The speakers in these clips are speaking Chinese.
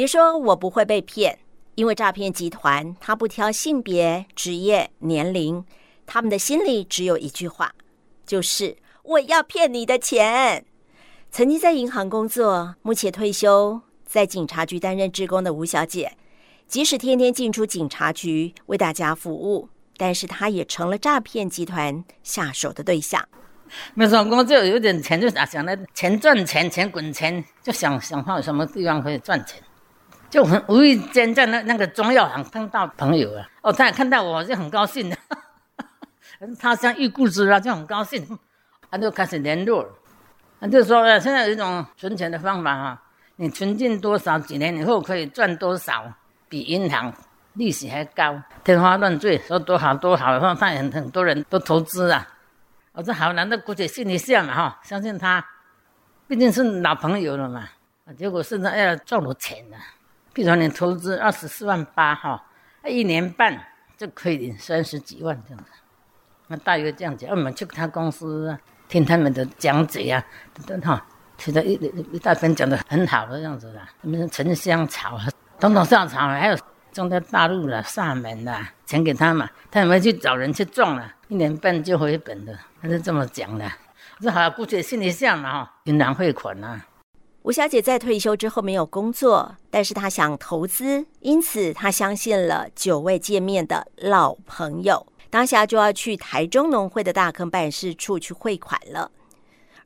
别说我不会被骗，因为诈骗集团他不挑性别、职业、年龄，他们的心里只有一句话，就是我要骗你的钱。曾经在银行工作，目前退休，在警察局担任职工的吴小姐，即使天天进出警察局为大家服务，但是她也成了诈骗集团下手的对象。没什么工作，有点钱就想想来钱赚钱，钱滚钱，就想想看什么地方可以赚钱，就很无意间在那那个中药行碰到朋友啊，哦，他也看到我就很高兴的，他像遇故知了，就很高兴，他就开始联络。他就说：“，现在有一种存钱的方法哈，你存进多少，几年以后可以赚多少，比银行利息还高，天花乱坠，说多好多好，然后他很很多人都投资啊。我说好，难道姑且信一下嘛哈，相信他，毕竟是老朋友了嘛。结果现在要赚我钱了，比如说你投资二十四万八哈，一年半就可以领三十几万这样子。那大约这样子，我们去他公司。”听他们的讲解啊，等等哈，其实一一大篇讲的很好的样子啦。什么沉香草啊，统统上草，还有种在大陆了，厦门的，钱给他嘛，他有没去找人去种了？一年半就回本的，他是这么讲的。我说好，姑且信一下嘛哈，银行汇款啊。吴小姐在退休之后没有工作，但是她想投资，因此她相信了久未见面的老朋友。当下就要去台中农会的大坑办事处去汇款了，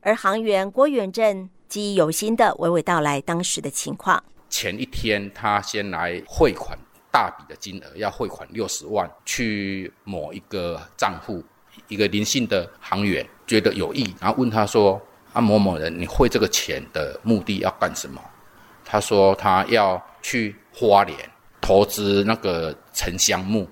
而行员郭元正记忆犹新的娓娓道来当时的情况。前一天他先来汇款大笔的金额，要汇款六十万去某一个账户，一个林姓的行员觉得有意，然后问他说：“啊，某某人，你汇这个钱的目的要干什么？”他说：“他要去花莲投资那个沉香木。”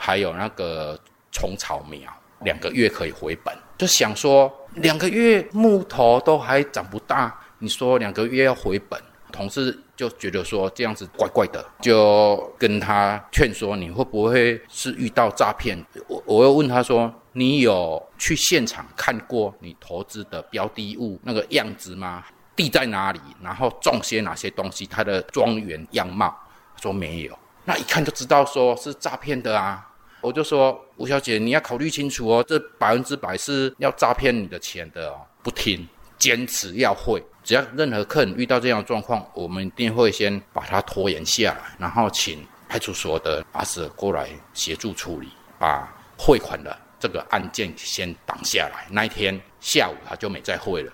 还有那个虫草苗，两个月可以回本。就想说，两个月木头都还长不大，你说两个月要回本，同事就觉得说这样子怪怪的，就跟他劝说，你会不会是遇到诈骗？我我又问他说，你有去现场看过你投资的标的物那个样子吗？地在哪里？然后种些哪些东西？它的庄园样貌？他说没有。那一看就知道说是诈骗的啊。我就说吴小姐，你要考虑清楚哦，这百分之百是要诈骗你的钱的哦。不听，坚持要汇。只要任何客人遇到这样的状况，我们一定会先把它拖延下来，然后请派出所的阿 Sir 过来协助处理，把汇款的这个案件先挡下来。那一天下午他就没再汇了。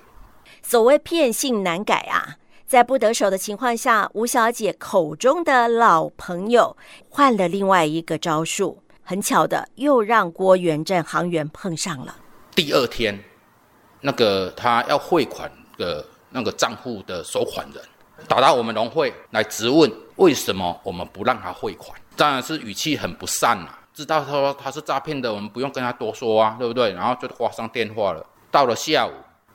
所谓骗性难改啊，在不得手的情况下，吴小姐口中的老朋友换了另外一个招数。很巧的，又让郭元正行员碰上了。第二天，那个他要汇款的那个账户的收款人打到我们农会来质问，为什么我们不让他汇款？当然是语气很不善啊，知道他说他是诈骗的，我们不用跟他多说啊，对不对？然后就挂上电话了。到了下午，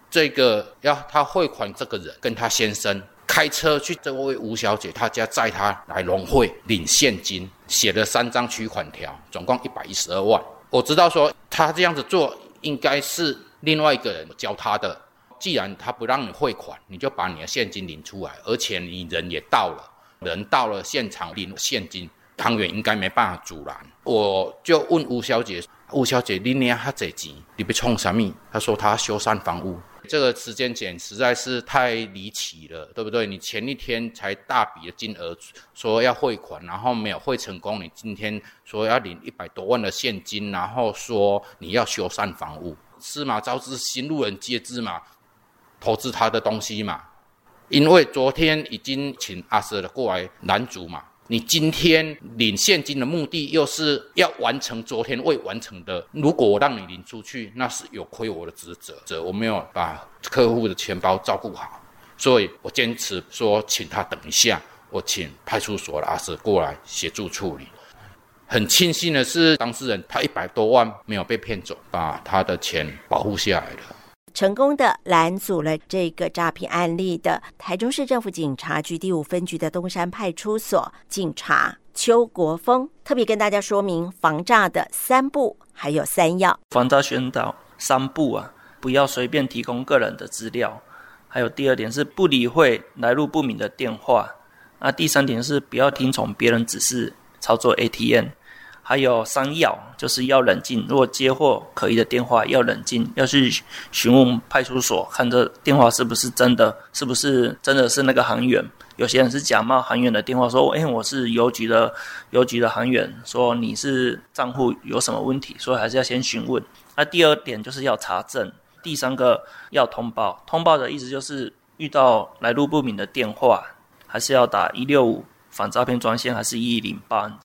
这个要他汇款这个人跟他先生。开车去这位吴小姐她家载她来农会领现金，写了三张取款条，总共一百一十二万。我知道说他这样子做应该是另外一个人教他的。既然他不让你汇款，你就把你的现金领出来，而且你人也到了，人到了现场领现金，行员应该没办法阻拦。我就问吴小姐：“吴小姐，你领哈这钱，你被冲什么？”她说：“她修缮房屋。”这个时间点实在是太离奇了，对不对？你前一天才大笔的金额说要汇款，然后没有汇成功，你今天说要领一百多万的现金，然后说你要修缮房屋，司马昭之心，路人皆知嘛，投资他的东西嘛。因为昨天已经请阿 Sir 过来拦阻嘛。你今天领现金的目的又是要完成昨天未完成的。如果我让你领出去，那是有亏我的职责，我没有把客户的钱包照顾好，所以我坚持说，请他等一下，我请派出所的阿 Sir 过来协助处理。很庆幸的是，当事人他一百多万没有被骗走，把他的钱保护下来了。成功的拦阻了这个诈骗案例的台中市政府警察局第五分局的东山派出所警察邱国峰，特别跟大家说明防诈的三不还有三要。防诈宣导三不啊，不要随便提供个人的资料，还有第二点是不理会来路不明的电话，那第三点是不要听从别人指示操作 ATM。还有三要，就是要冷静。如果接获可疑的电话，要冷静，要去询问派出所，看这电话是不是真的，是不是真的是那个行员。有些人是假冒行员的电话，说：“哎，我是邮局的邮局的行员，说你是账户有什么问题，所以还是要先询问。”那第二点就是要查证，第三个要通报。通报的意思就是遇到来路不明的电话，还是要打一六五反诈骗专线，还是一一零八。